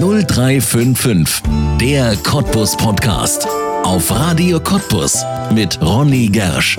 0355, der Cottbus Podcast. Auf Radio Cottbus mit Ronny Gersch.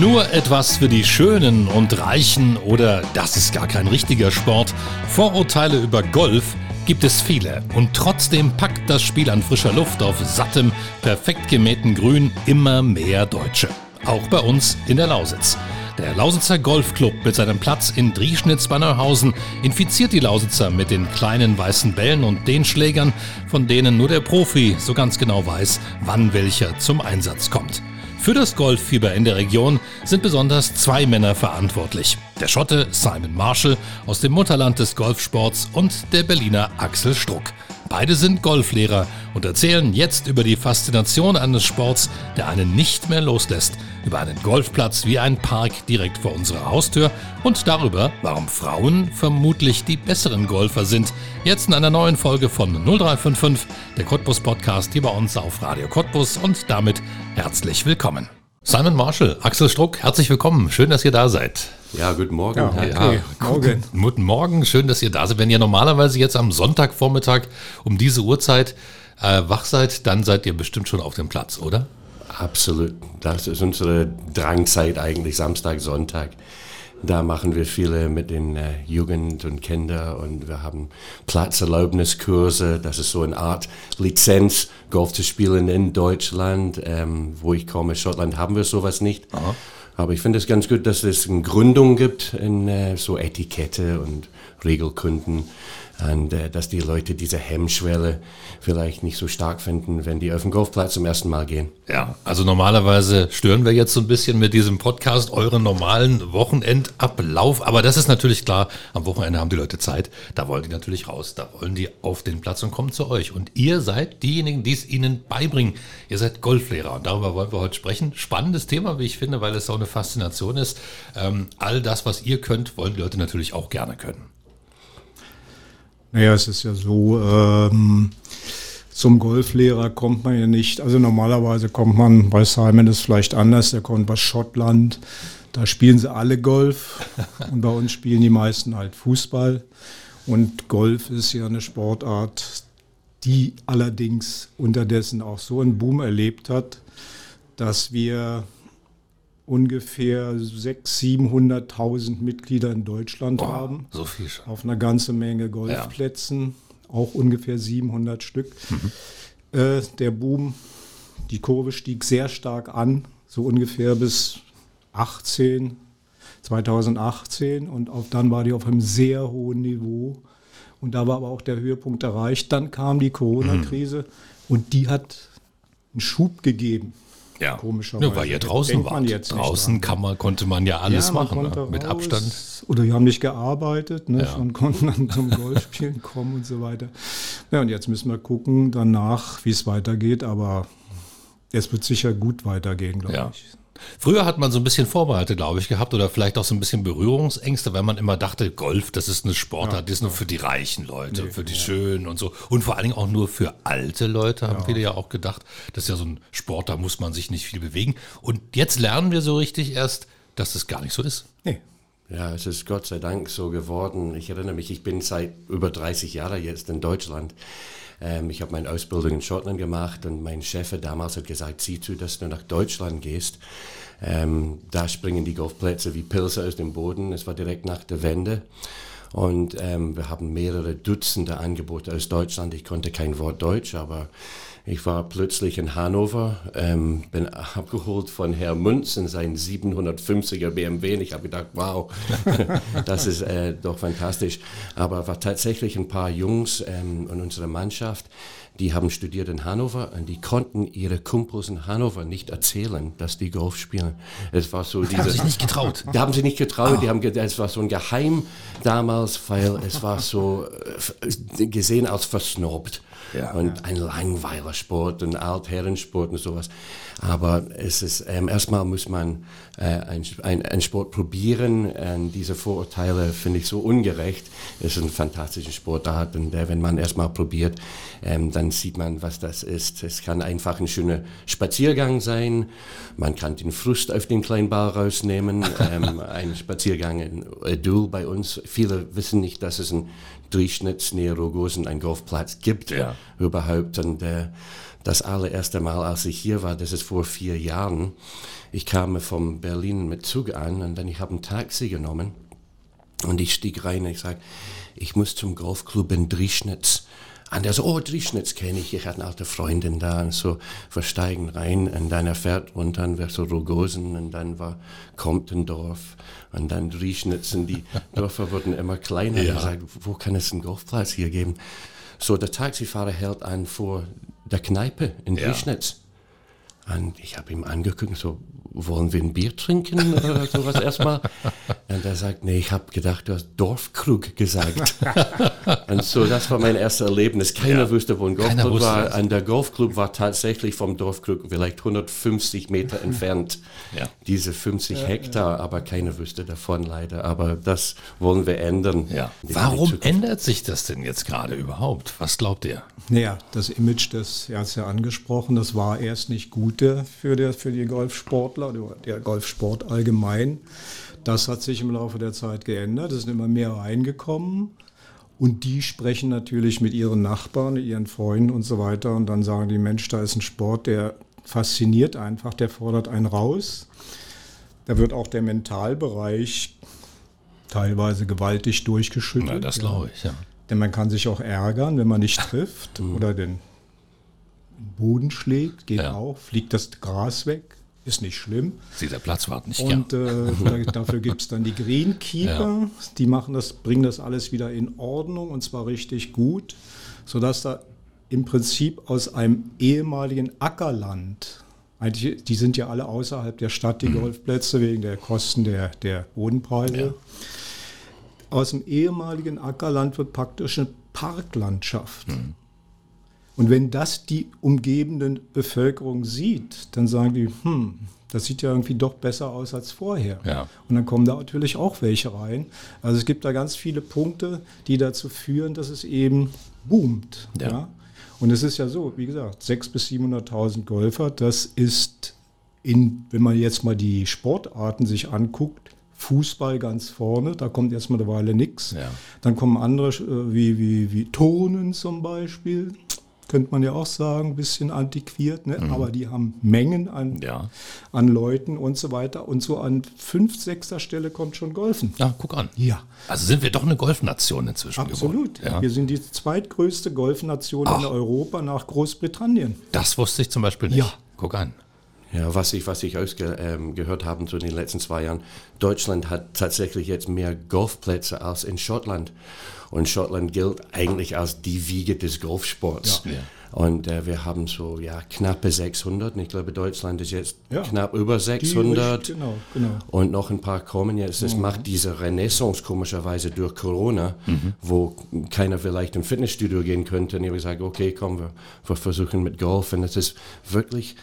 Nur etwas für die Schönen und Reichen oder das ist gar kein richtiger Sport. Vorurteile über Golf gibt es viele und trotzdem packt das Spiel an frischer Luft auf sattem, perfekt gemähten Grün immer mehr Deutsche. Auch bei uns in der Lausitz. Der Lausitzer Golfclub mit seinem Platz in Drieschnitz bei Neuhausen infiziert die Lausitzer mit den kleinen weißen Bällen und den Schlägern, von denen nur der Profi so ganz genau weiß, wann welcher zum Einsatz kommt. Für das Golffieber in der Region sind besonders zwei Männer verantwortlich. Der Schotte Simon Marshall aus dem Mutterland des Golfsports und der Berliner Axel Struck. Beide sind Golflehrer und erzählen jetzt über die Faszination eines Sports, der einen nicht mehr loslässt, über einen Golfplatz wie ein Park direkt vor unserer Haustür und darüber, warum Frauen vermutlich die besseren Golfer sind. Jetzt in einer neuen Folge von 0355, der Cottbus Podcast hier bei uns auf Radio Cottbus und damit herzlich willkommen. Simon Marshall, Axel Struck, herzlich willkommen. Schön, dass ihr da seid. Ja, guten Morgen. Ja, okay. ja, morgen. Guten Morgen, schön, dass ihr da seid. Wenn ihr normalerweise jetzt am Sonntagvormittag um diese Uhrzeit äh, wach seid, dann seid ihr bestimmt schon auf dem Platz, oder? Absolut. Das ist unsere Drangzeit eigentlich, Samstag, Sonntag. Da machen wir viele mit den äh, Jugend und Kinder und wir haben Platzerlaubniskurse. Das ist so eine Art Lizenz, Golf zu spielen in Deutschland. Ähm, wo ich komme, Schottland, haben wir sowas nicht. Aha. Aber ich finde es ganz gut, dass es eine Gründung gibt in äh, so Etikette und Regelkunden und äh, dass die Leute diese Hemmschwelle vielleicht nicht so stark finden, wenn die auf den Golfplatz zum ersten Mal gehen. Ja, also normalerweise stören wir jetzt so ein bisschen mit diesem Podcast euren normalen Wochenendablauf, aber das ist natürlich klar, am Wochenende haben die Leute Zeit, da wollen die natürlich raus, da wollen die auf den Platz und kommen zu euch. Und ihr seid diejenigen, die es ihnen beibringen. Ihr seid Golflehrer und darüber wollen wir heute sprechen. Spannendes Thema, wie ich finde, weil es so eine Faszination ist. Ähm, all das, was ihr könnt, wollen die Leute natürlich auch gerne können. Naja, es ist ja so, ähm, zum Golflehrer kommt man ja nicht. Also normalerweise kommt man, bei Simon ist vielleicht anders, der kommt aus Schottland. Da spielen sie alle Golf und bei uns spielen die meisten halt Fußball. Und Golf ist ja eine Sportart, die allerdings unterdessen auch so einen Boom erlebt hat, dass wir ungefähr 600.000, 700.000 Mitglieder in Deutschland Boah, haben. So viel schon. Auf einer ganzen Menge Golfplätzen, ja. auch ungefähr 700 Stück. Mhm. Äh, der Boom, die Kurve stieg sehr stark an, so ungefähr bis 18, 2018 und auf, dann war die auf einem sehr hohen Niveau. Und da war aber auch der Höhepunkt erreicht. Dann kam die Corona-Krise mhm. und die hat einen Schub gegeben. Ja, komischerweise. Ja, weil ihr draußen wart. draußen kann man, konnte man ja alles ja, man machen, ne? mit Abstand. Oder wir haben nicht gearbeitet ne? ja. und konnten dann zum Golfspielen kommen und so weiter. Ja, und jetzt müssen wir gucken danach, wie es weitergeht, aber es wird sicher gut weitergehen, glaube ja. ich. Früher hat man so ein bisschen Vorbehalte, glaube ich, gehabt oder vielleicht auch so ein bisschen Berührungsängste, weil man immer dachte, Golf, das ist eine Sportart, ja, die ist nur für die reichen Leute, nee, für die ja. Schönen und so. Und vor allen Dingen auch nur für alte Leute, haben viele ja auch gedacht. Das ist ja so ein Sport, da muss man sich nicht viel bewegen. Und jetzt lernen wir so richtig erst, dass das gar nicht so ist. Nee. Ja, es ist Gott sei Dank so geworden. Ich erinnere mich, ich bin seit über 30 Jahren jetzt in Deutschland. Ähm, ich habe meine Ausbildung in Schottland gemacht und mein Chef damals hat gesagt, sieh zu, dass du nach Deutschland gehst. Ähm, da springen die Golfplätze wie Pilze aus dem Boden. Es war direkt nach der Wende. Und ähm, wir haben mehrere Dutzende Angebote aus Deutschland. Ich konnte kein Wort Deutsch, aber ich war plötzlich in Hannover, ähm, bin abgeholt von Herr Münz in seinen 750er BMW und ich habe gedacht, wow, das ist äh, doch fantastisch. Aber war tatsächlich ein paar Jungs ähm, in unserer Mannschaft, die haben studiert in Hannover und die konnten ihre Kumpels in Hannover nicht erzählen, dass die Golf spielen. Es war so diese. Die haben sich nicht getraut. Die haben sich nicht getraut. Oh. Die haben, es war so ein Geheim damals, weil es war so äh, gesehen als versnobt. Ja, und ja. ein Langweilersport, ein Altherrensport und sowas. Aber es ist, ähm, erstmal muss man äh, einen ein Sport probieren. Und diese Vorurteile finde ich so ungerecht. Es ist ein fantastischer Sportart und äh, wenn man erstmal probiert, ähm, dann sieht man, was das ist. Es kann einfach ein schöner Spaziergang sein. Man kann den Frust auf den kleinen Ball rausnehmen. ähm, ein Spaziergang in Edul bei uns. Viele wissen nicht, dass es ein Durchschnitts näher Rogosen einen Golfplatz gibt Ja. überhaupt. Und äh, das allererste Mal, als ich hier war, das ist vor vier Jahren, ich kam von Berlin mit Zug an und dann ich habe ein Taxi genommen und ich stieg rein und ich sage, ich muss zum Golfclub in Drieschnitz. Und er so, oh, Drieschnitz kenne ich, ich hatte eine alte Freundin da und so, wir steigen rein und dann er fährt runter und wir so Rogosen und dann war Comptendorf und dann Drieschnitz und die Dörfer wurden immer kleiner. Ja. Und sage, wo kann es einen Golfplatz hier geben? So, der Taxifahrer hält an vor der Kneipe in Ja. Drieschnitz. Und ich habe ihm angeguckt, so, wollen wir ein Bier trinken oder sowas erstmal? Und er sagt, nee, ich habe gedacht, du hast Dorfkrug gesagt. und so, das war mein erstes Erlebnis. Keiner Ja. wusste, wo ein Golfclub war. das. Und der Golfclub war tatsächlich vom Dorfkrug vielleicht 150 Meter entfernt. Ja. Diese 50 Hektar, aber keiner wusste davon leider. Aber das wollen wir ändern. Ja. Warum ändert sich das denn jetzt gerade überhaupt? Was glaubt ihr? Naja, das Image, das er hat ja angesprochen, das war erst nicht gut äh, für, der, für die Golfsportler, oder der Golfsport allgemein. Das hat sich im Laufe der Zeit geändert. Es sind immer mehr reingekommen. Und die sprechen natürlich mit ihren Nachbarn, ihren Freunden und so weiter. Und dann sagen die, Mensch, da ist ein Sport, der fasziniert einfach, der fordert einen raus. Da wird auch der Mentalbereich teilweise gewaltig durchgeschüttelt. Na, das Ja. glaube ich, ja. Denn man kann sich auch ärgern, wenn man nicht trifft oder den Boden schlägt, geht Ja. auch, fliegt das Gras weg, ist nicht schlimm. Sieht der Platzwart nicht Und äh, da- dafür gibt es dann die Greenkeeper, die machen das, bringen das alles wieder in Ordnung und zwar richtig gut, sodass da im Prinzip aus einem ehemaligen Ackerland, eigentlich, die sind ja alle außerhalb der Stadt, Mhm. die Golfplätze, wegen der Kosten der, der Bodenpreise. Aus dem ehemaligen Ackerland wird praktisch eine Parklandschaft. Und wenn das die umgebenden Bevölkerung sieht, dann sagen die, hm, das sieht ja irgendwie doch besser aus als vorher. Ja. Und dann kommen da natürlich auch welche rein. Also es gibt da ganz viele Punkte, die dazu führen, dass es eben boomt. Ja. Ja. Und es ist ja so, wie gesagt, 600.000 bis 700.000 Golfer, das ist, in, wenn man jetzt mal die Sportarten sich anguckt, Fußball ganz vorne, da kommt erstmal eine Weile nichts. Ja. Dann kommen andere äh, wie, wie, wie Turnen zum Beispiel, könnte man ja auch sagen, ein bisschen antiquiert, ne? aber die haben Mengen an, Mhm. Ja. an Leuten und so weiter. Und so an fünf, sechster Stelle kommt schon Golfen. Ja, guck an. Ja, Also sind wir doch eine Golfnation inzwischen absolut. geworden. Ja. Wir sind die zweitgrößte Golfnation in Europa nach Großbritannien. Das wusste ich zum Beispiel nicht. Ja. Guck an. Ja, was ich, was ich ausgehört ähm, gehört habe in den letzten zwei Jahren, Deutschland hat tatsächlich jetzt mehr Golfplätze als in Schottland. Und Schottland gilt eigentlich als die Wiege des Golfsports. Ja. Ja. Und äh, wir haben so ja knappe 600. Und ich glaube, Deutschland ist jetzt Ja. knapp über Die 600. Richt- Genau, genau. Und noch ein paar kommen jetzt. Es macht diese Renaissance komischerweise durch Corona, wo keiner vielleicht im Fitnessstudio gehen könnte. Und ich habe gesagt, okay, komm, wir, wir versuchen mit Golf. Und es ist wirklich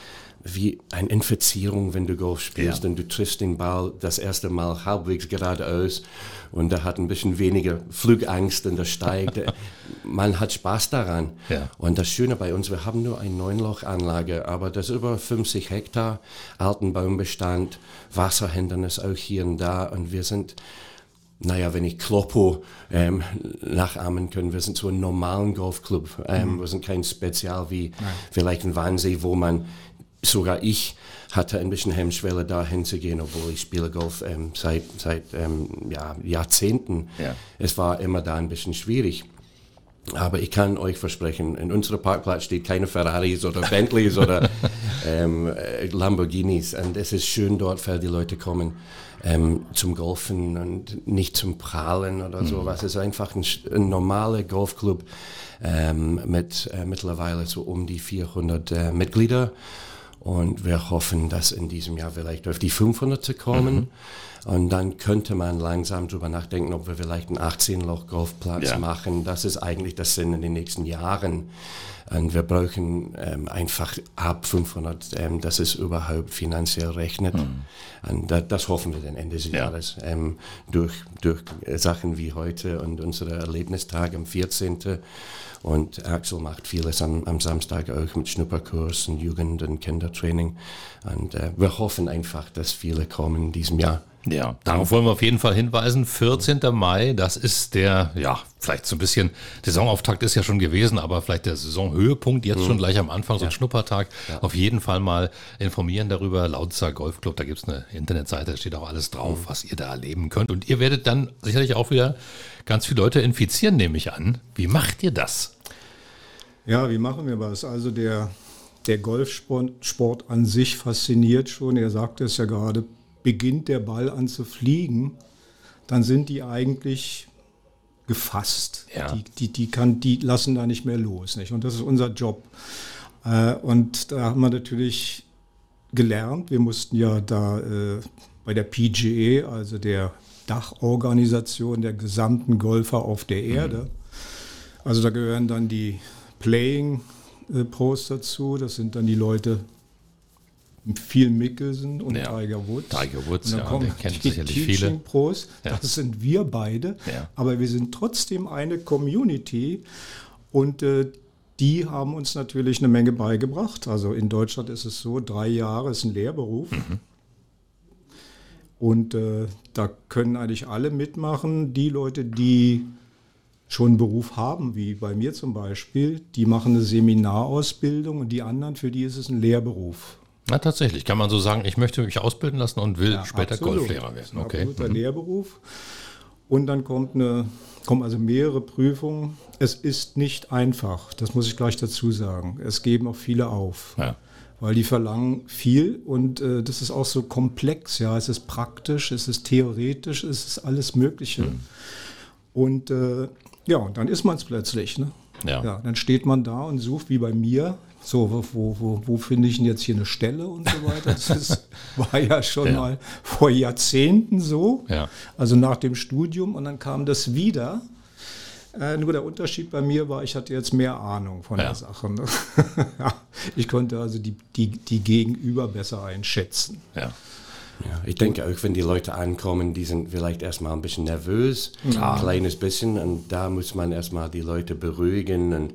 wie eine Infizierung, wenn du Golf spielst Ja. und du triffst den Ball das erste Mal halbwegs geradeaus und der hat ein bisschen weniger Flugangst und der steigt. Man hat Spaß daran. Ja. Und das Schöne bei uns, wir haben nur eine Neunlochanlage, aber das ist über 50 Hektar alten Baumbestand, Wasserhindernis auch hier und da und wir sind, naja, wenn ich Kloppo ähm, nachahmen können, wir sind so ein normalen Golfclub. Ähm, Wir sind kein Spezial wie vielleicht ein Wannsee, wo man, sogar ich hatte ein bisschen Hemmschwelle da hinzugehen, obwohl ich spiele Golf ähm, seit, seit ähm, ja, Jahrzehnten. Ja. Es war immer da ein bisschen schwierig. Aber ich kann euch versprechen, in unserem Parkplatz steht keine Ferraris oder Bentleys oder ähm, äh, Lamborghinis. Und es ist schön dort, weil die Leute kommen ähm, zum Golfen und nicht zum Prahlen oder sowas. Es ist einfach ein, ein normaler Golfclub ähm, mit äh, mittlerweile so um die 400 äh, Mitglieder. Und wir hoffen, dass in diesem Jahr vielleicht auf die 500 zu kommen. Und dann könnte man langsam darüber nachdenken, ob wir vielleicht einen 18-Loch-Golfplatz Ja. machen. Das ist eigentlich das Sinn in den nächsten Jahren. Und wir brauchen ähm, einfach ab 500, ähm, dass es überhaupt finanziell rechnet. Und da, das hoffen wir dann Ende des Ja. Jahres ähm, durch, durch äh, Sachen wie heute und unsere Erlebnistag am 14. Und Axel macht vieles am, am Samstag auch mit Schnupperkurs und Jugend- und Kindertraining. Und äh, wir hoffen einfach, dass viele kommen in diesem Jahr. Ja, darauf wollen wir auf jeden Fall hinweisen. 14. Mai, das ist der, ja, vielleicht so ein bisschen, Saisonauftakt ist ja schon gewesen, aber vielleicht der Saisonhöhepunkt jetzt schon gleich am Anfang, so ein Schnuppertag. Auf jeden Fall mal informieren darüber. Lautzer Golfclub, da gibt's eine Internetseite, da steht auch alles drauf, was ihr da erleben könnt. Und ihr werdet dann sicherlich auch wieder ganz viele Leute infizieren, nehme ich an. Wie macht ihr das? Ja, wie machen wir was? Also der, der Golfsport Sport an sich fasziniert schon. Er sagte es ja gerade, beginnt der Ball an zu fliegen, dann sind die eigentlich gefasst. Ja. Die, die, die, kann, die lassen da nicht mehr los. Nicht? Und das ist unser Job. Äh, und da haben wir natürlich gelernt. Wir mussten ja da äh, bei der PGA, also der Dachorganisation der gesamten Golfer auf der Erde, also da gehören dann die Playing äh, Pros dazu. Das sind dann die Leute Phil Mickelson und Ja. Tiger Woods. Tiger Woods, und dann ja, kommen den kennen die sicherlich Teaching viele. Pros. Ja. Das sind wir beide. Ja. Aber wir sind trotzdem eine Community und äh, die haben uns natürlich eine Menge beigebracht. Also in Deutschland ist es so, drei Jahre ist ein Lehrberuf. Mhm. Und äh, da können eigentlich alle mitmachen. Die Leute, die schon einen Beruf haben, wie bei mir zum Beispiel, die machen eine Seminarausbildung und die anderen, für die ist es ein Lehrberuf. Na, tatsächlich, kann man so sagen, ich möchte mich ausbilden lassen und will später Absolut. Golflehrer werden. Okay. absoluter Mhm. Lehrberuf. Und dann kommt eine, kommen also mehrere Prüfungen. Es ist nicht einfach, das muss ich gleich dazu sagen. Es geben auch viele auf. Ja. Weil die verlangen viel und äh, das ist auch so komplex. Ja, es ist praktisch, es ist theoretisch, es ist alles Mögliche. Mhm. Und äh, ja, und dann ist man es plötzlich. Ne? Ja. dann steht man da und sucht, wie bei mir, so, wo, wo, wo, finde ich denn jetzt hier eine Stelle und so weiter. Das ist, war ja schon Ja. mal vor Jahrzehnten so. Ja. Also nach dem Studium und dann kam das wieder. Äh, nur der Unterschied bei mir war, ich hatte jetzt mehr Ahnung von Ja. der Sache. Ne? ich konnte also die, die, die Gegenüber besser einschätzen. Ja. Ja, ich denke auch, wenn die Leute ankommen, die sind vielleicht erstmal ein bisschen nervös, ein kleines bisschen. Und da muss man erstmal die Leute beruhigen und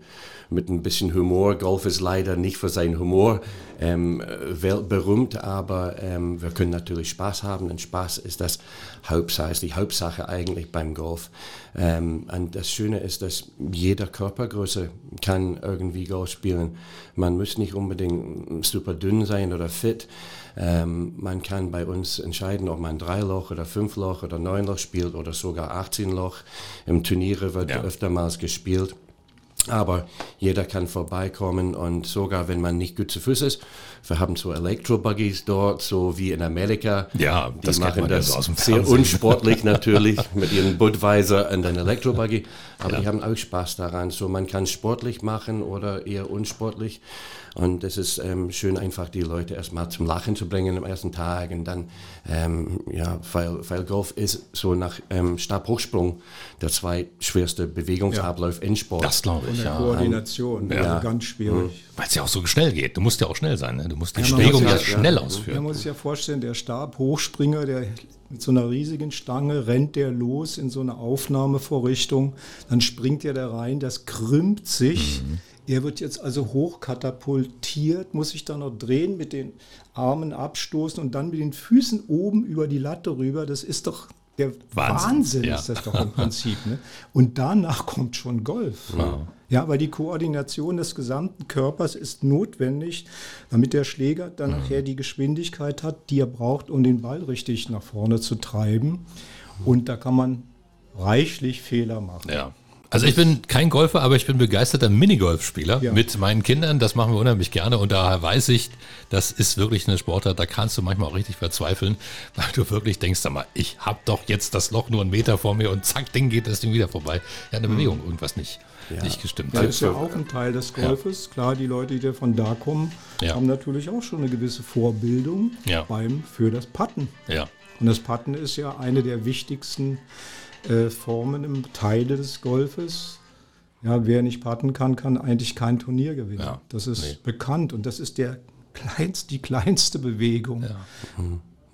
mit ein bisschen Humor. Golf ist leider nicht für seinen Humor ähm, weltberühmt, aber ähm, wir können natürlich Spaß haben. Und Spaß ist das Hauptsache, ist die Hauptsache eigentlich beim Golf. Ähm, und das Schöne ist, dass jeder Körpergröße kann irgendwie Golf spielen. Man muss nicht unbedingt super dünn sein oder fit. Ähm, man kann bei uns entscheiden, ob man drei Loch oder fünf Loch oder neun Loch spielt oder sogar 18 Loch. Im Turniere wird Ja. öftermals gespielt. Aber jeder kann vorbeikommen und sogar wenn man nicht gut zu Fuß ist, wir haben so Elektrobuggies dort, so wie in Amerika. Ja, die das machen man ja das so aus dem sehr unsportlich natürlich mit ihren Budweiser und einem Elektrobuggy. Aber die haben auch Spaß daran. So man kann sportlich machen oder eher unsportlich. Und es ist ähm, schön, einfach die Leute erstmal zum Lachen zu bringen am ersten Tag. Und dann, ähm, ja, weil, weil Golf ist so nach ähm, Stabhochsprung der zweitschwerste Bewegungsablauf in Sport. Das glaube ich, der ja. Koordination, Ja. also ganz schwierig. Weil es ja auch so schnell geht. Du musst ja auch schnell sein. Ne? Du musst die Ja, Bewegung muss ja, ja- schnell ja. Man ausführen. muss sich ja vorstellen, der Stabhochspringer, der mit so einer riesigen Stange rennt der los in so eine Aufnahmevorrichtung, dann springt er da rein, das krümmt sich. Mhm. Er wird jetzt also hochkatapultiert, muss sich dann noch drehen, mit den Armen abstoßen und dann mit den Füßen oben über die Latte rüber. Das ist doch der Wahnsinn, Wahnsinn, ja. ist das doch im Prinzip. Ne? Und danach kommt schon Golf. Ja, weil die Koordination des gesamten Körpers ist notwendig, damit der Schläger dann nachher die Geschwindigkeit hat, die er braucht, um den Ball richtig nach vorne zu treiben. Und da kann man reichlich Fehler machen. Ja. Also ich bin kein Golfer, aber ich bin begeisterter Minigolfspieler Ja. mit meinen Kindern. Das machen wir unheimlich gerne und daher weiß ich, das ist wirklich eine Sportart, da kannst du manchmal auch richtig verzweifeln, weil du wirklich denkst, sag mal, ich habe doch jetzt das Loch nur einen Meter vor mir und zack, Ding geht das Ding wieder vorbei. Ja, eine Bewegung, irgendwas nicht, nicht gestimmt. Das ist ja auch ein Teil des Golfes. Klar, die Leute, die von da kommen, Ja. haben natürlich auch schon eine gewisse Vorbildung Ja. beim, für das Putten. Ja. Und das Putten ist ja eine der wichtigsten äh, Formen im Teile des Golfes. Ja, wer nicht putten kann, kann eigentlich kein Turnier gewinnen. Ja, das ist nee. bekannt und das ist der kleinst, die kleinste Bewegung. Ja.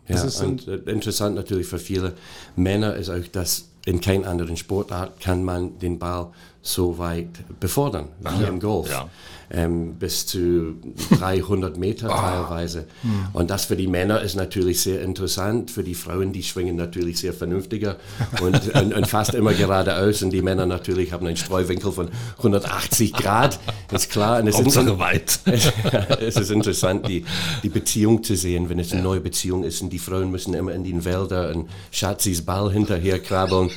Ja, Das ist und äh, interessant natürlich für viele Männer ist auch, dass in keiner anderen Sportart kann man den Ball so weit befördern wie im Golf. Ja. Ähm, bis zu 300 Meter teilweise. Und das für die Männer ist natürlich sehr interessant. Für die Frauen, die schwingen natürlich sehr vernünftiger und, und, und fast immer geradeaus. Und die Männer natürlich haben einen Streuwinkel von 180 Grad. Ist klar. Und es ist Hauptsache weit. es ist interessant, die, die Beziehung zu sehen, wenn es eine neue Beziehung ist und die Frauen müssen immer in den Wäldern und Schatzis Ball hinterher krabbeln.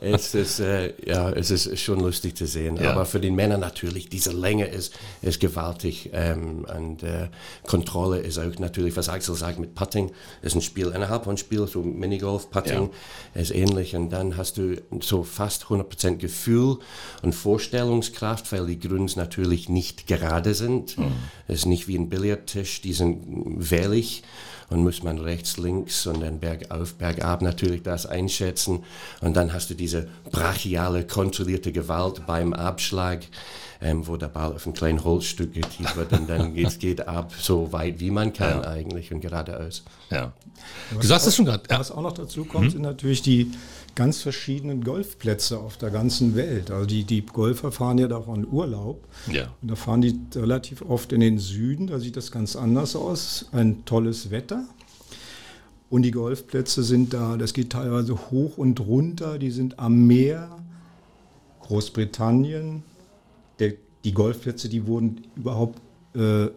es, ist, äh, ja, es ist schon lustig zu sehen. Ja. Aber für den Männer natürlich, diese Länge ist, ist gewaltig. Ähm, und äh, Kontrolle ist auch natürlich, was Axel sagt mit Putting, ist ein Spiel innerhalb von Spiel, so Minigolf, Putting ist ähnlich. Und dann hast du so fast 100% Gefühl und Vorstellungskraft, weil die Grüns natürlich nicht gerade sind. Es ist nicht wie ein Billardtisch, die sind wellig und muss man rechts, links und dann bergauf, bergab natürlich das einschätzen. Und dann hast du diese brachiale, kontrollierte Gewalt beim Abschlag, ähm, wo der Ball auf ein kleines Holzstück getieft wird und dann geht geht ab so weit wie man kann eigentlich und geradeaus. Ja. Du sagst es schon gerade. Ja. Was auch noch dazu kommt, sind natürlich die ganz verschiedenen Golfplätze auf der ganzen Welt. Also die, die Golfer fahren ja da auch in Urlaub. Ja. Und da fahren die relativ oft in den Süden, da sieht das ganz anders aus. Ein tolles Wetter. Und die Golfplätze sind da, das geht teilweise hoch und runter, die sind am Meer, Großbritannien. Der, die Golfplätze, die wurden überhaupt, äh,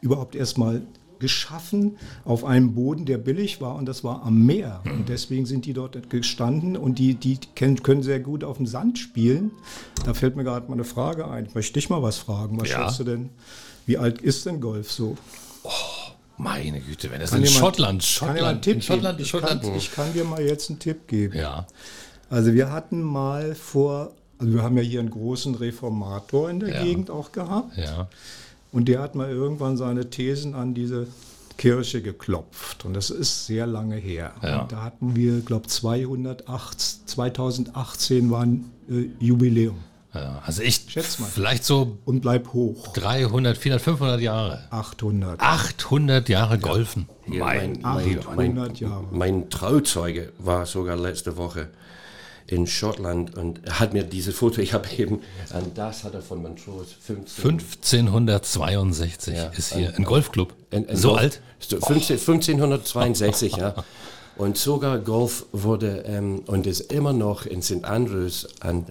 überhaupt erstmal geschaffen auf einem Boden, der billig war und das war am Meer. Und deswegen sind die dort gestanden und die, die können, sehr gut auf dem Sand spielen. Da fällt mir gerade mal eine Frage ein. Ich möchte dich mal was fragen. Was Ja. schätzt du denn? Wie alt ist denn Golf so? Meine Güte, wenn Kann in jemand- Schottland, Schottland, in? Schottland. Ich kann, ich kann dir mal jetzt einen Tipp geben. Ja. Also wir hatten mal vor, also wir haben ja hier einen großen Reformator in der Ja. Gegend auch gehabt. Ja. Und der hat mal irgendwann seine Thesen an diese Kirche geklopft. Und das ist sehr lange her. Ja. Und da hatten wir, glaube ich, 2018 war ein äh, Jubiläum. ja. Also echt, Schätz mal. vielleicht so Und bleib hoch. 300, 400, 500 Jahre. 800. 800 Jahre Golfen. Hier, Mein, mein, 800 Jahre. mein Trauzeuge war sogar letzte Woche in Schottland und hat mir dieses Foto, ich habe eben, das hat er von Montrose 15, 1562 Ja, ist hier ein Golfclub. Ein- ein so Golf- alt? so 15, 1562, ja. Und sogar Golf wurde ähm, und ist immer noch in St. Andrews, an,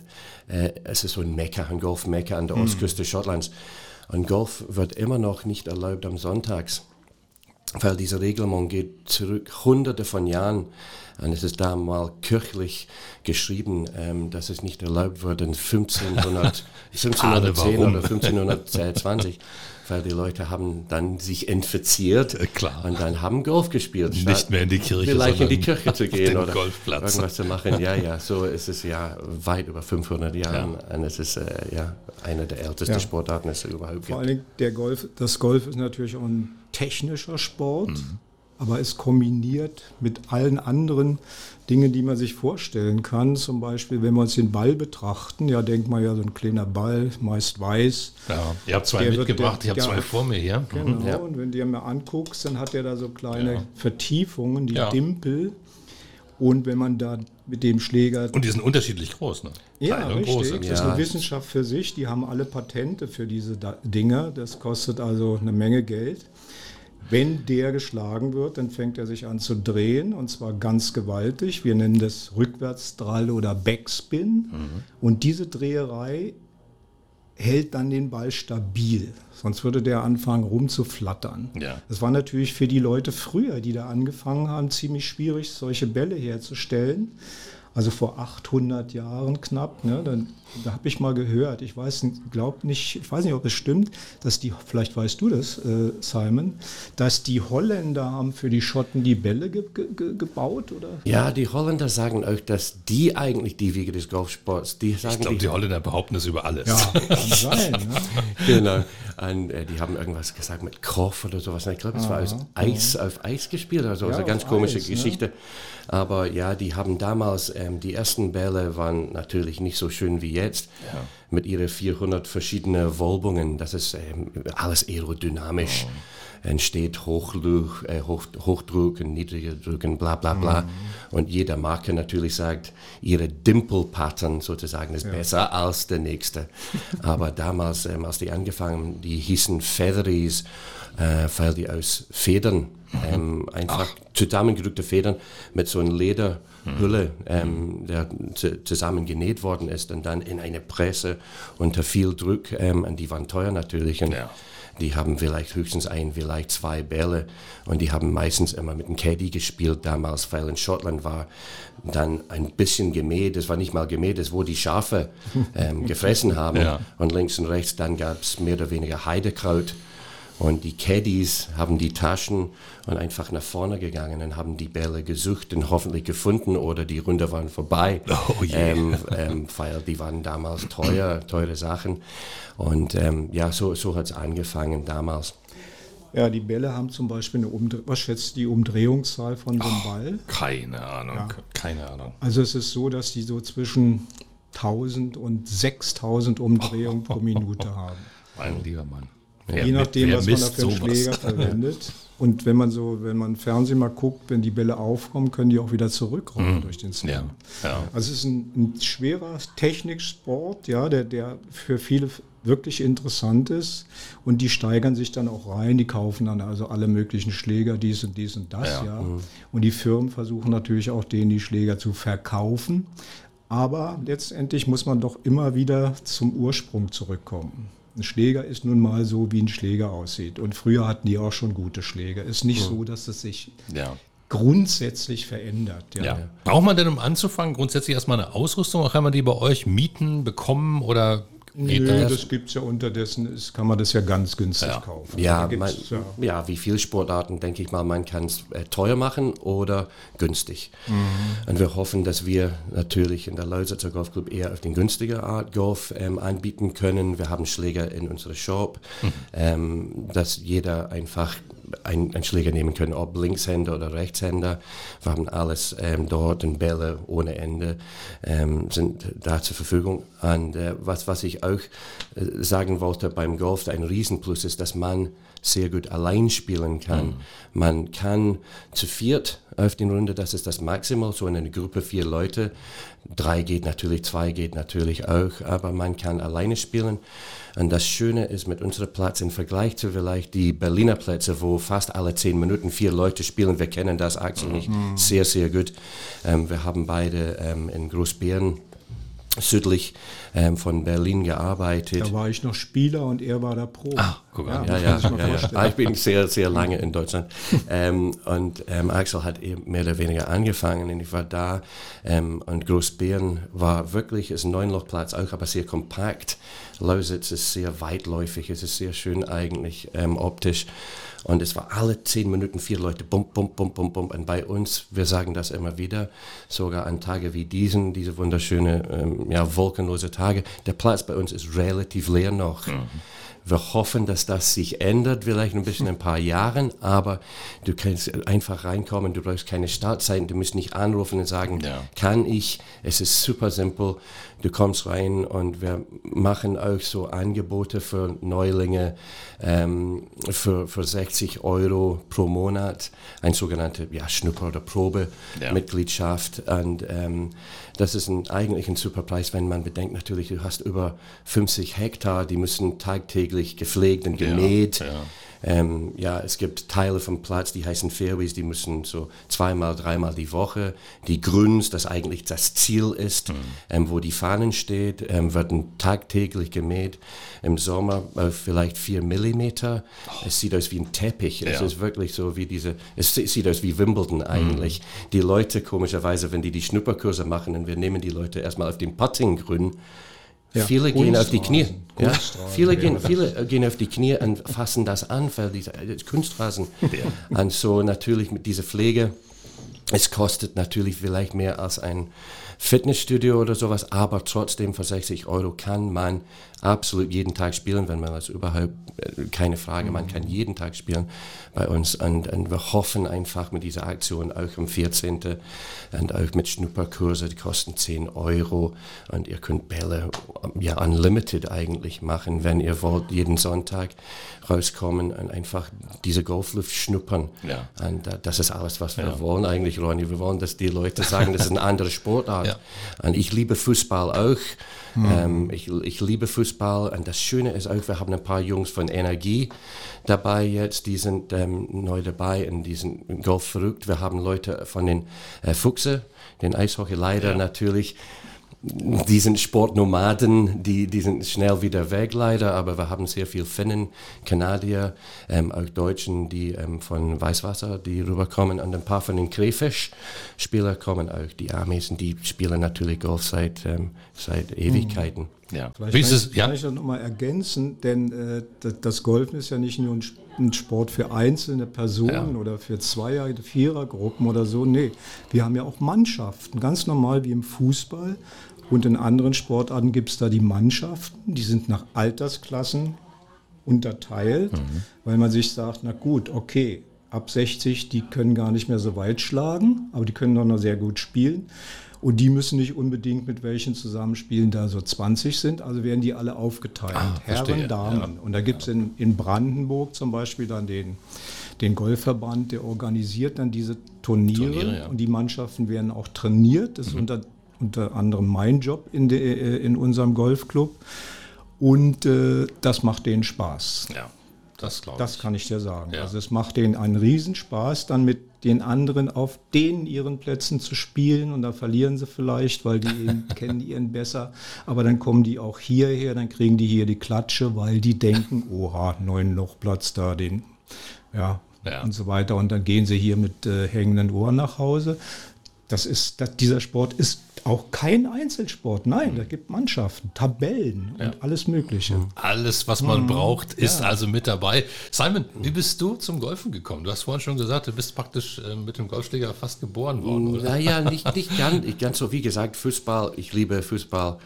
äh, es ist so ein Mekka, ein Golf-Mekka an der Ostküste Schottlands. Und Golf wird immer noch nicht erlaubt am Sonntags, weil diese Regelung geht zurück hunderte von Jahren. Und es ist da mal kirchlich geschrieben, ähm, dass es nicht erlaubt wird in 1500, 1510 warum. oder 1520, weil die Leute haben dann sich infiziert Äh, klar. und dann haben Golf gespielt. Nicht mehr in die Kirche, Vielleicht in die Kirche zu gehen oder Golfplatz. irgendwas zu machen. Ja, ja, so ist es ja weit über 500 Jahren. Und es ist äh, ja eine der ältesten Ja. Sportarten, die es überhaupt Vor gibt. allen Dingen der Golf, das Golf ist natürlich auch ein technischer Sport, Mhm. aber ist kombiniert mit allen anderen Dingen, die man sich vorstellen kann. Zum Beispiel, wenn wir uns den Ball betrachten, ja, denkt man ja so ein kleiner Ball, meist weiß. Ja. Ihr habt zwei Der wird- mitgebracht, der- ich habe zwei vor mir hier. Genau, Ja. und wenn du dir mal anguckst, dann hat er da so kleine Ja. Vertiefungen, die Ja. Dimpel. Und wenn man da mit dem Schläger Und die sind unterschiedlich groß, ne? ja, Kleine richtig. große. Das ist eine Wissenschaft für sich. Die haben alle Patente für diese Dinger. Das kostet also eine Menge Geld. Wenn der geschlagen wird, dann fängt er sich an zu drehen und zwar ganz gewaltig. Wir nennen das Rückwärtsdrall oder Backspin. Und diese Dreherei hält dann den Ball stabil. Sonst würde der anfangen rumzuflattern. Ja. Das war natürlich für die Leute früher, die da angefangen haben, ziemlich schwierig, solche Bälle herzustellen. Also vor 800 Jahren knapp. Ne? Dann, da habe ich mal gehört, ich weiß, glaub nicht, ich weiß nicht, ob es stimmt, dass die, vielleicht weißt du das, äh, Simon, dass die Holländer haben für die Schotten die Bälle ge ge ge gebaut, oder? Ja, die Holländer sagen auch, dass die eigentlich die Wiege des Golfsports, die sagen, Ich glaube, die Holländer behaupten das über alles. Ja, kann sein. Ne? Genau. Und, äh, die haben irgendwas gesagt mit Koch oder sowas. Ich glaube, es war aus Eis auf Eis gespielt, also, Ja, also ganz komische Eis, ne? Geschichte. Aber ja, die haben damals, ähm, die ersten Bälle waren natürlich nicht so schön wie jetzt. Mit ihren 400 verschiedenen Wölbungen. Das ist ähm, alles aerodynamisch. Entsteht Hochdruck, äh, Hoch, Hochdruck und niedriger Druck und bla bla bla. Und jeder Marke natürlich sagt, ihre Dimple-Pattern sozusagen ist besser als der nächste. Aber damals, ähm, als die angefangen, die hießen Featheries, äh, weil die aus Federn, ähm, einfach zusammengedrückte Federn mit so einer Lederhülle, ähm, der zu, zusammen genäht worden ist und dann in eine Presse unter viel Druck. Ähm, und die waren teuer natürlich. Und Ja. Die haben vielleicht höchstens ein, vielleicht zwei Bälle. Und die haben meistens immer mit einem Caddy gespielt damals, weil in Schottland war dann ein bisschen gemäht, es war nicht mal gemäht, es wo die Schafe ähm, gefressen haben. Ja. und links und rechts dann gab es mehr oder weniger Heidekraut und die Caddies haben die Taschen und einfach nach vorne gegangen und haben die Bälle gesucht und hoffentlich gefunden oder die Runde waren vorbei. Oh je. ähm, ähm, weil die waren damals teuer, teure Sachen. Und ähm, ja, so, so hat es angefangen damals. Ja, die Bälle haben zum Beispiel eine Umdrehung. Was schätzt die Umdrehungszahl von so einem Ball? Keine Ahnung, keine Ahnung. Also es ist so, dass die so zwischen 1000 und 6000 Umdrehungen pro Minute haben. Mein lieber Mann. Je nachdem, wer was man da für einen sowas? Schläger verwendet. Und wenn man so, wenn man Fernsehen mal guckt, wenn die Bälle aufkommen, können die auch wieder zurückrollen durch den Slam. Mhm. Ja, ja. Also es ist ein, ein schwerer Techniksport, ja, der, der für viele wirklich interessant ist. Und die steigern sich dann auch rein, die kaufen dann also alle möglichen Schläger, dies und dies und das, Ja. ja. Und die Firmen versuchen natürlich auch denen die Schläger zu verkaufen. Aber letztendlich muss man doch immer wieder zum Ursprung zurückkommen. Ein Schläger ist nun mal so, wie ein Schläger aussieht. Und früher hatten die auch schon gute Schläger. Ist nicht so, dass es sich Ja. grundsätzlich verändert. Ja. Ja. Braucht man denn, um anzufangen, grundsätzlich erstmal eine Ausrüstung? Auch kann man die bei euch mieten, bekommen oder geht Nö, das? das gibt es ja unterdessen, ist, kann man das ja ganz günstig Ja. kaufen. Ja, gibt's, ja. ja, wie viele Sportarten, denke ich mal, man kann es äh, teuer machen oder günstig. Und wir hoffen, dass wir natürlich in der Lausitzer Golfclub eher auf den günstigen Art Golf ähm, anbieten können. Wir haben Schläger in unserem Shop, ähm, dass jeder einfach ein- einen Schläger nehmen können, ob Linkshänder oder Rechtshänder. Wir haben alles ähm, dort und Bälle ohne Ende ähm, sind da zur Verfügung. Und äh, was, was ich auch äh, sagen wollte beim Golf, ein Riesenplus ist, dass man sehr gut allein spielen kann. Man kann zu viert auf den Runde, das ist das Maximal, so in einer Gruppe vier Leute. Drei geht natürlich, zwei geht natürlich auch, aber man kann alleine spielen. Und das Schöne ist mit unserem Platz im Vergleich zu vielleicht die Berliner Plätze, wo fast alle zehn Minuten vier Leute spielen. Wir kennen das Axel nicht sehr, sehr gut. Ähm, wir haben beide ähm, in Großbären südlich ähm, von Berlin gearbeitet. Da war ich noch Spieler und er war da Pro. Ah, guck an. Ja, ja, ja, ja. vorstellen. Ah, Ich bin sehr, sehr lange in Deutschland. ähm, und ähm, Axel hat eben mehr oder weniger angefangen und ich war da. Ähm, und Großbären war wirklich, ist ein Neunlochplatz auch, aber sehr kompakt. Lausitz ist sehr weitläufig, es ist sehr schön eigentlich ähm, optisch. Und es war alle zehn Minuten vier Leute, bump, bump, bump, bump, bump. Und bei uns, wir sagen das immer wieder, sogar an Tage wie diesen, diese wunderschöne, ähm, ja, wolkenlose Tage, der Platz bei uns ist relativ leer noch. Wir hoffen, dass das sich ändert, vielleicht ein bisschen in ein paar Jahren, aber du kannst einfach reinkommen, du brauchst keine Startzeiten, du musst nicht anrufen und sagen, Ja. kann ich, es ist super simpel, du kommst rein und wir machen auch so Angebote für Neulinge ähm, für, für 60 Euro pro Monat, ein sogenannte ja, Schnupper- oder Probe-Mitgliedschaft und ähm, das ist ein, eigentlich ein super Preis, wenn man bedenkt, natürlich, du hast über 50 Hektar, die müssen tagtäglich gepflegt und gemäht. ja. Ähm, ja, es gibt Teile vom Platz, die heißen Fairways, die müssen so zweimal, dreimal die Woche. Die Grüns, das eigentlich das Ziel ist, ähm, wo die Fahnen steht, ähm, werden tagtäglich gemäht. Im Sommer auf vielleicht vier Millimeter. Es sieht aus wie ein Teppich. Es Ja. ist wirklich so wie diese, es sie- sieht aus wie Wimbledon eigentlich. Die Leute, komischerweise, wenn die die Schnupperkurse machen und wir nehmen die Leute erstmal auf den Puttinggrün, Ja, Viele gehen auf die Knie. Ja, viele, gehen, viele äh, gehen auf die Knie und fassen das an, weil diese äh, Kunstrasen. Und so natürlich mit dieser Pflege Es kostet natürlich vielleicht mehr als ein Fitnessstudio oder sowas, aber trotzdem für 60 Euro kann man absolut jeden Tag spielen, wenn man das überhaupt, äh, keine Frage, man kann jeden Tag spielen bei uns und, und, wir hoffen einfach mit dieser Aktion auch am 14. und auch mit Schnupperkurse, die kosten 10 Euro und ihr könnt Bälle ja unlimited eigentlich machen, wenn ihr wollt, jeden Sonntag rauskommen und einfach diese Golfluft schnuppern. Ja. Und uh, das ist alles, was wir ja. wollen eigentlich, Ronny. Wir wollen, dass die Leute sagen, das ist eine andere Sportart. Ja. Und ich liebe Fußball auch. Mhm. Ähm, ich, ich liebe Fußball und das Schöne ist auch, wir haben ein paar Jungs von Energie dabei jetzt, die sind ähm, neu dabei und die sind Golf verrückt. Wir haben Leute von den äh, Fuchse, den Eishockey leider ja. natürlich die sind Sportnomaden, die, die sind schnell wieder weg leider, aber wir haben sehr viel Finnen, Kanadier, ähm, auch Deutschen, die ähm, von Weißwasser, die rüberkommen und ein paar von den Krefisch-Spieler kommen auch, die Armesen, die spielen natürlich Golf seit, ähm, seit Ewigkeiten. Mhm. Ja. Vielleicht kann, es, ja? kann ich das nochmal ergänzen, denn äh, das Golfen ist ja nicht nur ein, ein Sport für einzelne Personen ja. oder für Zweier-, Vierergruppen oder so. Nee, wir haben ja auch Mannschaften, ganz normal wie im Fußball und in anderen Sportarten gibt es da die Mannschaften, die sind nach Altersklassen unterteilt, mhm. weil man sich sagt, na gut, okay, ab 60, die können gar nicht mehr so weit schlagen, aber die können doch noch sehr gut spielen. Und die müssen nicht unbedingt mit welchen zusammenspielen, da so 20 sind. Also werden die alle aufgeteilt. Ah, Herren, Damen. Ja. Und da gibt es in, in Brandenburg zum Beispiel dann den, den Golfverband, der organisiert dann diese Turniere. Turniere ja. Und die Mannschaften werden auch trainiert. Das mhm. ist unter unter anderem mein Job in, de, äh, in unserem Golfclub. Und äh, das macht denen Spaß. Ja, das glaube ich. Das kann ich dir sagen. Ja. Also es macht denen einen Riesenspaß, dann mit den anderen auf den ihren Plätzen zu spielen und da verlieren sie vielleicht, weil die kennen ihren besser. Aber dann kommen die auch hierher, dann kriegen die hier die Klatsche, weil die denken, oha, neun Lochplatz da, den, ja, ja. und so weiter. Und dann gehen sie hier mit äh, hängenden Ohren nach Hause. Das ist, das, dieser Sport ist auch kein Einzelsport. Nein, mhm. da gibt Mannschaften, Tabellen ja. und alles Mögliche. Mhm. Alles, was man mhm. braucht, ist ja. also mit dabei. Simon, wie bist du zum Golfen gekommen? Du hast vorhin schon gesagt, du bist praktisch äh, mit dem Golfschläger fast geboren worden. Oder? Naja, nicht, nicht ganz, ganz so. Wie gesagt, Fußball, ich liebe Fußball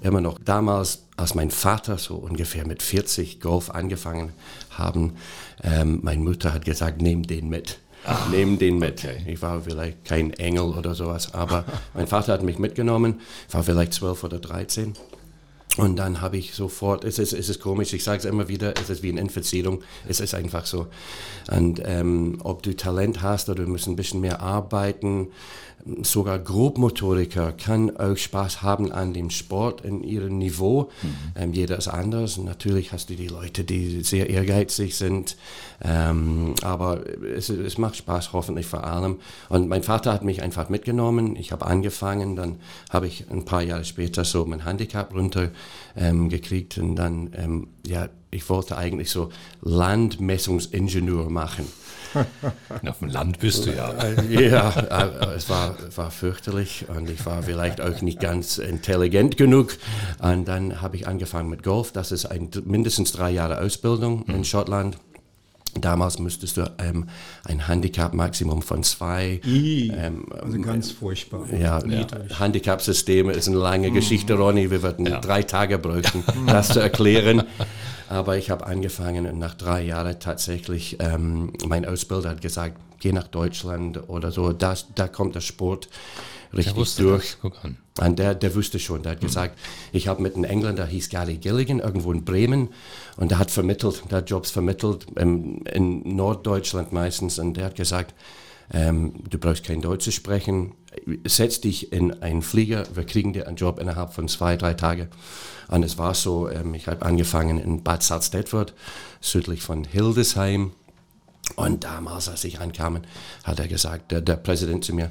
immer noch. Damals, als mein Vater so ungefähr mit 40 Golf angefangen haben, ähm, meine Mutter hat gesagt, nimm den mit. Ach, nehmen den mit. Okay. Ich war vielleicht kein Engel oder sowas, aber mein Vater hat mich mitgenommen. Ich war vielleicht zwölf oder dreizehn. Und dann habe ich sofort, es ist, es ist komisch, ich sage es immer wieder, es ist wie eine Infizierung, es ist einfach so. Und ähm, ob du Talent hast oder du musst ein bisschen mehr arbeiten, sogar Grobmotoriker kann auch Spaß haben an dem Sport in ihrem Niveau. Mhm. Ähm, jeder ist anders. Und natürlich hast du die Leute, die sehr ehrgeizig sind. Ähm, aber es, es, macht Spaß, hoffentlich vor allem. Und mein Vater hat mich einfach mitgenommen. Ich habe angefangen, dann habe ich ein paar Jahre später so mein Handicap runtergekriegt. Ähm, und dann, ähm, ja, ich wollte eigentlich so Landmessungsingenieur machen. Auf dem Land bist du ja. ja, äh, es war, war fürchterlich und ich war vielleicht auch nicht ganz intelligent genug. Und dann habe ich angefangen mit Golf. Das ist ein, mindestens drei Jahre Ausbildung in mhm. Schottland. Damals müsstest du ähm, ein Handicap-Maximum von zwei. ähm, also ganz furchtbar. Ja, ja. Handicap-Systeme ist eine lange mhm. Geschichte, Ronny. Wir würden ja. drei Tage bräuchten, das zu erklären. Aber ich habe angefangen und nach drei Jahren tatsächlich, ähm, mein Ausbilder hat gesagt, geh nach Deutschland oder so, das, da kommt der Sport richtig durch. Und der, der wusste schon, der hat mhm. gesagt, ich habe mit einem Engländer, hieß Gary Gilligan, irgendwo in Bremen, und der hat vermittelt, der hat Jobs vermittelt, ähm, in Norddeutschland meistens, und der hat gesagt, ähm, du brauchst kein Deutsch zu sprechen, setz dich in einen Flieger, wir kriegen dir einen Job innerhalb von zwei, drei Tagen. Und es war so, ähm, ich habe angefangen in Bad Salzdetford, südlich von Hildesheim. Und damals, als ich ankam, hat er gesagt, der, der Präsident zu mir,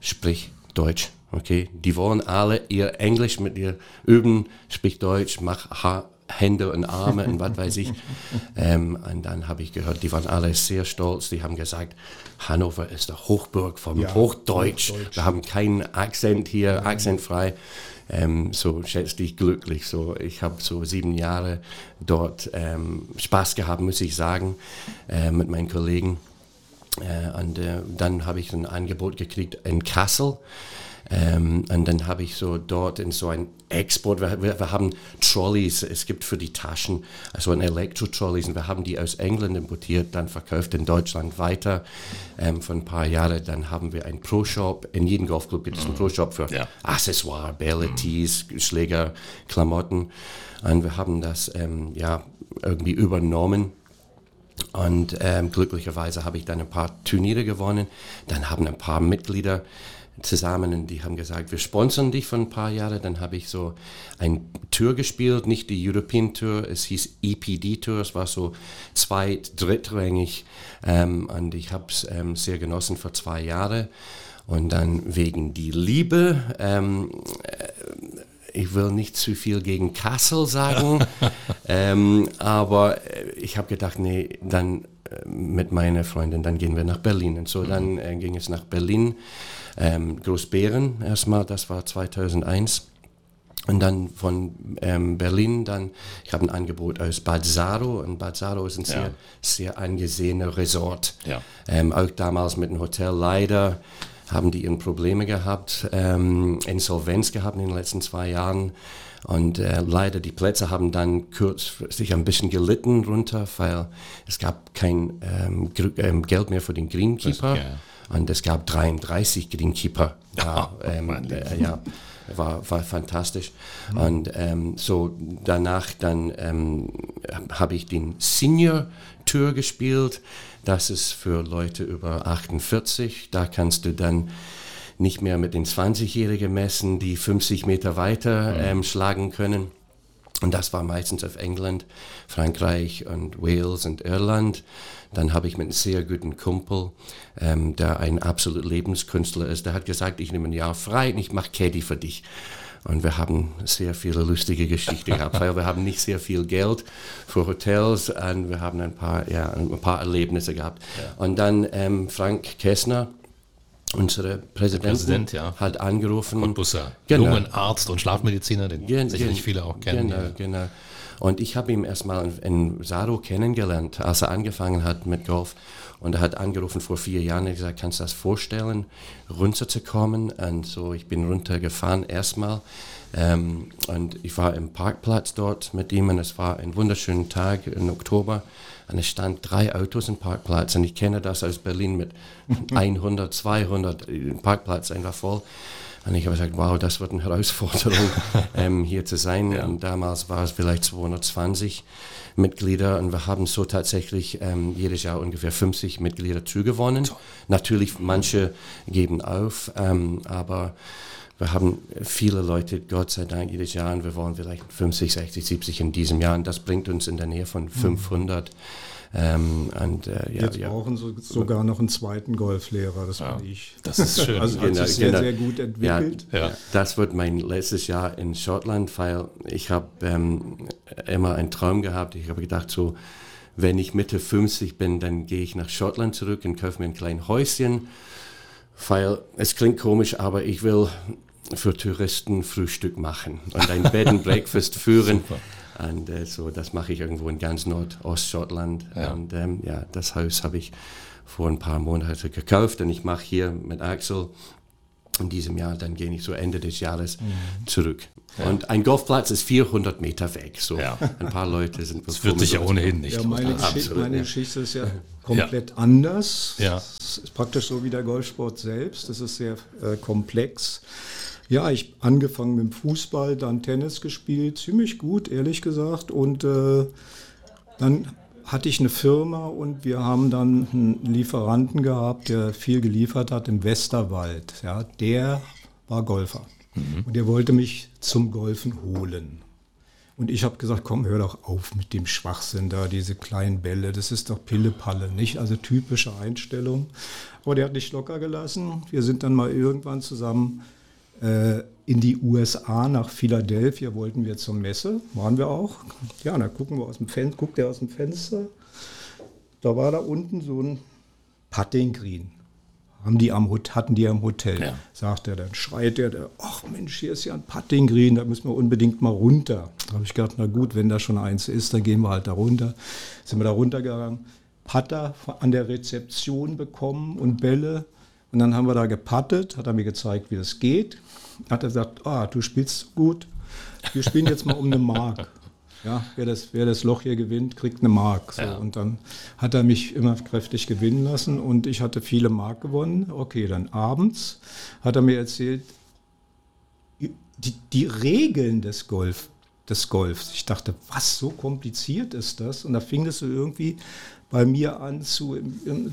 sprich Deutsch. Okay, die wollen alle ihr Englisch mit dir üben, sprich Deutsch, mach ha Hände und Arme und was weiß ich. Ähm, und dann habe ich gehört, die waren alle sehr stolz. Die haben gesagt, Hannover ist der Hochburg vom ja, Hochdeutsch. Hochdeutsch. Wir haben keinen Akzent hier, mhm. akzentfrei. Ähm, so schätze dich glücklich. So, ich habe so sieben Jahre dort ähm, Spaß gehabt, muss ich sagen, äh, mit meinen Kollegen. Äh, und äh, dann habe ich ein Angebot gekriegt in Kassel. Ähm, und dann habe ich so dort in so ein Export, wir, wir, wir, haben Trolleys, es gibt für die Taschen, also ein Elektro-Trolleys und wir haben die aus England importiert, dann verkauft in Deutschland weiter. Ähm, vor ein paar Jahren, dann haben wir einen Pro-Shop, in jedem Golfclub gibt es einen Pro-Shop für ja. Accessoire, Bälle, Tees, Schläger, Klamotten. Und wir haben das ähm, ja irgendwie übernommen. Und ähm, glücklicherweise habe ich dann ein paar Turniere gewonnen. Dann haben ein paar Mitglieder zusammen und die haben gesagt, wir sponsern dich für ein paar Jahre. Dann habe ich so ein Tour gespielt, nicht die European Tour, es hieß EPD Tour, es war so zweit-, drittrangig ähm, und ich habe es ähm, sehr genossen für zwei Jahre. Und dann wegen die Liebe, ähm, äh, ich will nicht zu viel gegen Kassel sagen, ähm, aber äh, ich habe gedacht, nee, dann äh, mit meiner Freundin, dann gehen wir nach Berlin. Und so mhm. dann äh, ging es nach Berlin ähm, Großbären erstmal, das war 2001. Und dann von ähm, Berlin, dann, ich habe ein Angebot aus Bad Saro. Und Bad Saro ist ein sehr, ja. sehr angesehener Resort. Ja. Ähm, auch damals mit dem Hotel. Leider haben die ihren Probleme gehabt, ähm, Insolvenz gehabt in den letzten zwei Jahren. Und äh, leider die Plätze haben dann kurzfristig ein bisschen gelitten runter, weil es gab kein ähm, ähm Geld mehr für den Greenkeeper. Und es gab 33 Greenkeeper. Ja, ähm, äh, ja war, war fantastisch. Mhm. Und ähm, so danach dann ähm, habe ich den Senior Tour gespielt. Das ist für Leute über 48. Da kannst du dann nicht mehr mit den 20-Jährigen messen, die 50 Meter weiter mhm. ähm, schlagen können. Und das war meistens auf England, Frankreich und Wales und Irland. Dann habe ich mit einem sehr guten Kumpel, ähm, der ein absolut Lebenskünstler ist, der hat gesagt, ich nehme ein Jahr frei und ich mache Caddy für dich. Und wir haben sehr viele lustige Geschichten gehabt, weil wir haben nicht sehr viel Geld für Hotels und wir haben ein paar, ja, ein paar Erlebnisse gehabt. Ja. Und dann ähm, Frank Kessner, unsere Präsidentin Präsident, ja. hat angerufen. Cottbusser, genau. jungen Arzt und Schlafmediziner, den gen, sicherlich gen, viele auch kennen. Genau, ja. genau. Und ich habe ihn erstmal in, in Saro kennengelernt, als er angefangen hat mit Golf. Und er hat angerufen vor vier Jahren und gesagt, kannst du das vorstellen, runterzukommen? Und so, ich bin runtergefahren erstmal. Ähm, und ich war im Parkplatz dort mit ihm und es war ein wunderschöner Tag im Oktober. Und es stand drei Autos im Parkplatz und ich kenne das aus Berlin mit 100, 200, Parkplatz einfach voll. Und ich habe gesagt, wow, das wird eine Herausforderung, ähm, hier zu sein. Ja. Und damals war es vielleicht 220 Mitglieder und wir haben so tatsächlich ähm, jedes Jahr ungefähr 50 Mitglieder zugewonnen. Natürlich, manche geben auf, ähm, aber wir haben viele Leute, Gott sei Dank, jedes Jahr und wir wollen vielleicht 50, 60, 70 in diesem Jahr und das bringt uns in der Nähe von 500. Mhm. Ähm, und, äh, ja, Jetzt ja. brauchen sie sogar noch einen zweiten Golflehrer, das ja, ich. Das ist schön. also hat genau, sich sehr, genau. sehr gut entwickelt. Ja, Das wird mein letztes Jahr in Schottland, weil ich habe ähm, immer einen Traum gehabt. Ich habe gedacht, so, wenn ich Mitte 50 bin, dann gehe ich nach Schottland zurück und kaufe mir ein kleines Häuschen, weil es klingt komisch, aber ich will für Touristen Frühstück machen und ein Bed and Breakfast führen. Super. Und äh, so, das mache ich irgendwo in ganz Nordostschottland. Ja. Und ähm, ja, das Haus habe ich vor ein paar Monaten gekauft und ich mache hier mit Axel in diesem Jahr, dann gehe ich so Ende des Jahres mhm. zurück. Ja. Und ein Golfplatz ist 400 Meter weg. So ja. ein paar Leute sind. Das wird sich ja ohnehin nicht. Ja, meine, Geschichte, meine Geschichte ist ja komplett anders. Ja. Es ist praktisch so wie der Golfsport selbst. Das ist sehr äh, komplex. Ja, ich angefangen mit dem Fußball, dann Tennis gespielt, ziemlich gut, ehrlich gesagt. Und äh, dann hatte ich eine Firma und wir haben dann einen Lieferanten gehabt, der viel geliefert hat im Westerwald. Ja, der war Golfer mhm. und der wollte mich zum Golfen holen. Und ich habe gesagt, komm, hör doch auf mit dem Schwachsinn da, diese kleinen Bälle, das ist doch Pillepalle, nicht? Also typische Einstellung. Aber der hat nicht locker gelassen. Wir sind dann mal irgendwann zusammen in die USA nach Philadelphia wollten wir zur Messe, waren wir auch. Ja, da gucken wir aus dem Fenster, guckt er aus dem Fenster. Da war da unten so ein Putting Green. Haben die am, hatten die am Hotel. Ja. Sagt er, dann schreit er, ach Mensch, hier ist ja ein Putting Green, da müssen wir unbedingt mal runter. Da habe ich gedacht, na gut, wenn da schon eins ist, dann gehen wir halt da runter. Sind wir da runtergegangen. Putter an der Rezeption bekommen und Bälle. Und dann haben wir da gepattet, hat er mir gezeigt, wie das geht. Hat er gesagt, ah, du spielst gut, wir spielen jetzt mal um eine Mark. Ja, wer das, wer das Loch hier gewinnt, kriegt eine Mark. So. Ja. Und dann hat er mich immer kräftig gewinnen lassen und ich hatte viele Mark gewonnen. Okay, dann abends hat er mir erzählt, die, die Regeln des Golf, des Golfs. Ich dachte, was, so kompliziert ist das? Und da fing es so irgendwie bei mir an zu,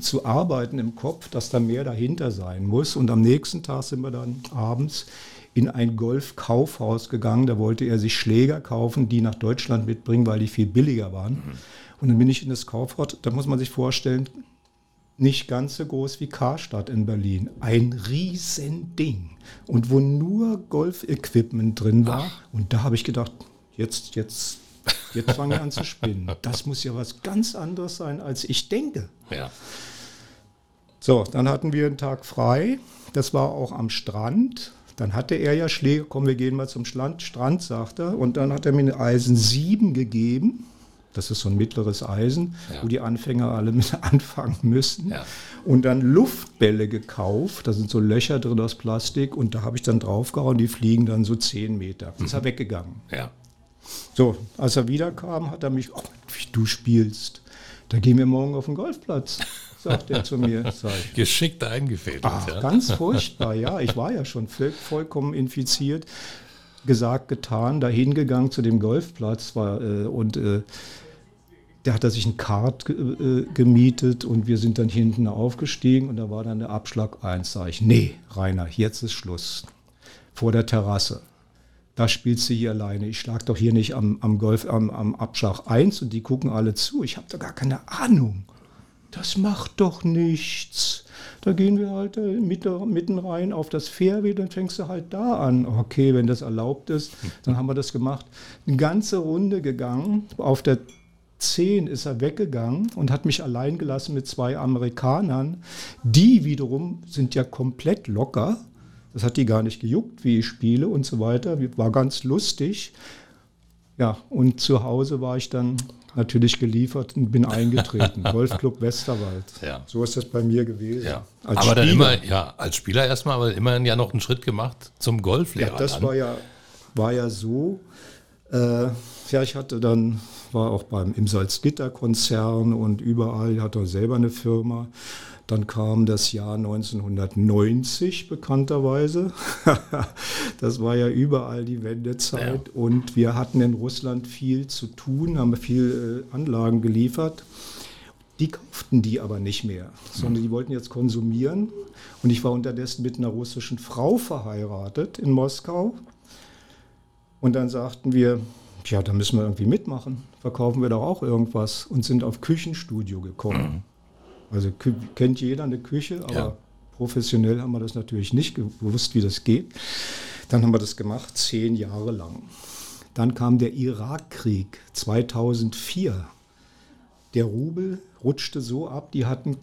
zu arbeiten im Kopf, dass da mehr dahinter sein muss. Und am nächsten Tag sind wir dann abends in ein Golfkaufhaus gegangen. Da wollte er sich Schläger kaufen, die nach Deutschland mitbringen, weil die viel billiger waren. Mhm. Und dann bin ich in das Kaufhaus, da muss man sich vorstellen, nicht ganz so groß wie Karstadt in Berlin. Ein Riesending. Und wo nur Golf-Equipment drin war. Ach. Und da habe ich gedacht, jetzt, jetzt, jetzt fange ich an zu spinnen. Das muss ja was ganz anderes sein, als ich denke. Ja. So, dann hatten wir einen Tag frei. Das war auch am Strand. Dann hatte er ja Schläge, komm, wir gehen mal zum Strand, Strand, sagt er. Und dann hat er mir eine Eisen 7 gegeben. Das ist so ein mittleres Eisen, ja. wo die Anfänger alle mit anfangen müssen. Ja. Und dann Luftbälle gekauft. Da sind so Löcher drin aus Plastik. Und da habe ich dann draufgehauen. Die fliegen dann so 10 Meter. Mhm. Ist er weggegangen. Ja. So, als er wiederkam, hat er mich, oh, wie du spielst. Da gehen wir morgen auf den Golfplatz sagt er zu mir. Geschickt eingefädelt. Ach, ja. Ganz furchtbar, ja. Ich war ja schon voll, vollkommen infiziert. Gesagt, getan, dahin gegangen zu dem Golfplatz war, äh, und äh, der hat er sich ein Kart äh, gemietet und wir sind dann hinten aufgestiegen und da war dann der Abschlag 1. Sag ich, nee, Rainer, jetzt ist Schluss. Vor der Terrasse. Da spielst du hier alleine. Ich schlag doch hier nicht am, am Golf, am, am Abschlag 1 und die gucken alle zu. Ich habe da gar keine Ahnung das macht doch nichts. Da gehen wir halt äh, mitten rein auf das Fairway, dann fängst du halt da an. Okay, wenn das erlaubt ist, dann haben wir das gemacht. Eine ganze Runde gegangen. Auf der 10 ist er weggegangen und hat mich allein gelassen mit zwei Amerikanern. Die wiederum sind ja komplett locker. Das hat die gar nicht gejuckt, wie ich spiele und so weiter. War ganz lustig. Ja, und zu Hause war ich dann natürlich geliefert und bin eingetreten. Golfclub Westerwald. Ja. So ist das bei mir gewesen. Ja. aber Spieler. dann immer, ja, als Spieler erstmal, aber immerhin ja noch einen Schritt gemacht zum Golflehrer. Ja, das war ja, war ja so. Äh, ja, ich hatte dann, war auch beim im Salzgitter-Konzern und überall, ich hatte selber eine Firma. Dann kam das Jahr 1990 bekannterweise. das war ja überall die Wendezeit. Ja. Und wir hatten in Russland viel zu tun, haben viel äh, Anlagen geliefert. Die kauften die aber nicht mehr, sondern die wollten jetzt konsumieren. Und ich war unterdessen mit einer russischen Frau verheiratet in Moskau. Und dann sagten wir, ja, da müssen wir irgendwie mitmachen. Verkaufen wir doch auch irgendwas und sind auf Küchenstudio gekommen. Also kennt jeder eine Küche, aber ja. professionell haben wir das natürlich nicht gewusst, wie das geht. Dann haben wir das gemacht, zehn Jahre lang. Dann kam der Irakkrieg 2004. Der Rubel rutschte so ab, die hatten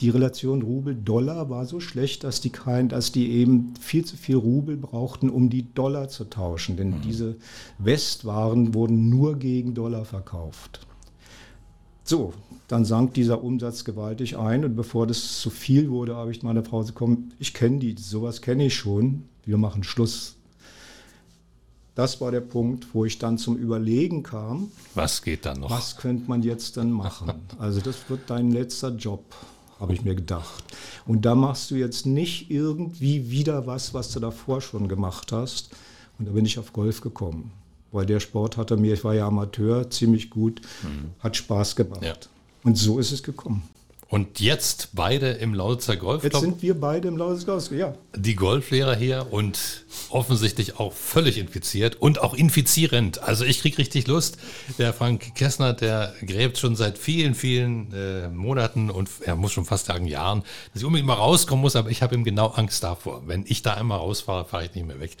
die Relation Rubel-Dollar war so schlecht, dass die, kein, dass die eben viel zu viel Rubel brauchten, um die Dollar zu tauschen. Denn mhm. diese Westwaren wurden nur gegen Dollar verkauft. So, dann sank dieser Umsatz gewaltig ein und bevor das zu viel wurde, habe ich meiner Frau gesagt, komm, ich kenne die, sowas kenne ich schon, wir machen Schluss. Das war der Punkt, wo ich dann zum Überlegen kam. Was geht dann noch? Was könnte man jetzt dann machen? Also das wird dein letzter Job, habe ich mir gedacht. Und da machst du jetzt nicht irgendwie wieder was, was du davor schon gemacht hast. Und da bin ich auf Golf gekommen weil der Sport hatte mir, ich war ja Amateur, ziemlich gut, mhm. hat Spaß gemacht. Ja. Und so ist es gekommen. Und jetzt beide im Lausitzer Golfclub. Jetzt sind wir beide im Lausitzer Golfclub, ja. Die Golflehrer hier und offensichtlich auch völlig infiziert und auch infizierend. Also ich kriege richtig Lust. Der Frank Kessner, der gräbt schon seit vielen, vielen äh, Monaten und er muss schon fast sagen Jahren, dass ich unbedingt mal rauskommen muss, aber ich habe ihm genau Angst davor. Wenn ich da einmal rausfahre, fahre ich nicht mehr weg.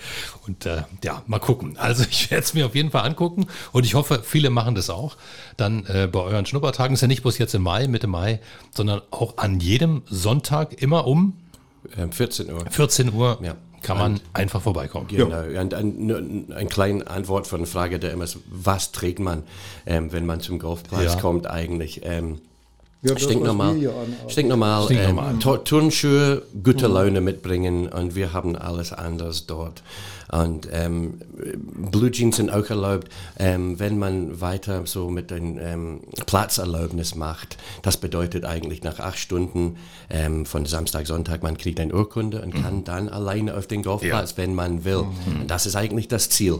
Und äh, ja, mal gucken. Also ich werde es mir auf jeden Fall angucken und ich hoffe, viele machen das auch. Dann äh, bei euren Schnuppertagen ist ja nicht bloß jetzt im Mai, Mitte Mai, sondern auch an jedem Sonntag immer um 14 ähm, Uhr. 14 Uhr ja. kann man und, einfach vorbeikommen. Genau. Ja. Und ein, ein kleine Antwort von der Frage, der immer ist, was trägt man, ähm, wenn man zum Golfpreis ja. kommt eigentlich? Ähm, Ja, stinknormal, stinknormal, Stinknormal. ähm, Turnschuhe, gute Laune mitbringen und wir haben alles anders dort. Und ähm, Blue Jeans sind auch erlaubt, ähm, wenn man weiter so mit dem ähm, Platzerlaubnis macht. Das bedeutet eigentlich nach acht Stunden ähm, von Samstag, Sonntag, man kriegt eine Urkunde und kann dann alleine auf den Golfplatz, wenn man will. Und das ist eigentlich das Ziel.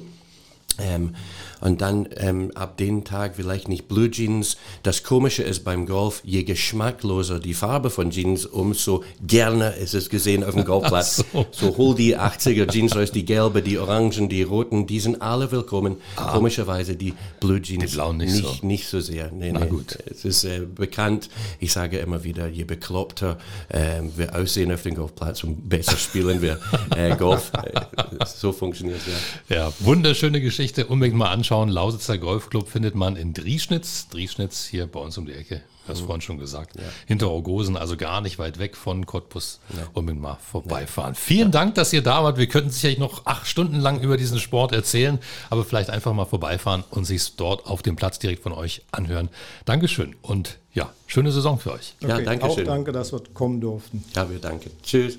Ähm, und dann ähm, ab dem Tag vielleicht nicht Blue Jeans. Das Komische ist beim Golf, je geschmackloser die Farbe von Jeans, umso gerne ist es gesehen auf dem Golfplatz. so. so. hol die 80er Jeans raus, die gelbe, die orangen, die roten, die sind alle willkommen. Komischerweise die Blue Jeans Die blauen nicht nicht, so. nicht so sehr. Nee, Na nee. gut. Es ist äh, bekannt, ich sage immer wieder, je bekloppter ähm, wir aussehen auf dem Golfplatz, umso besser spielen wir äh, Golf. Äh, so funktioniert es ja. Ja, wunderschöne Geschichte. Unbedingt mal anschauen. Lausitzer Golfclub findet man in Drieschnitz. Drieschnitz hier bei uns um die Ecke. Du hast vorhin schon gesagt. Hinter Orgosen, also gar nicht weit weg von Cottbus. Unbedingt mal vorbeifahren. Vielen Dank, dass ihr da wart. Wir könnten sicherlich noch acht Stunden lang über diesen Sport erzählen, aber vielleicht einfach mal vorbeifahren und sich dort auf dem Platz direkt von euch anhören. Dankeschön und ja, schöne Saison für euch. Ja, danke Auch schön. danke, dass wir kommen durften. Ja, wir danken. Tschüss.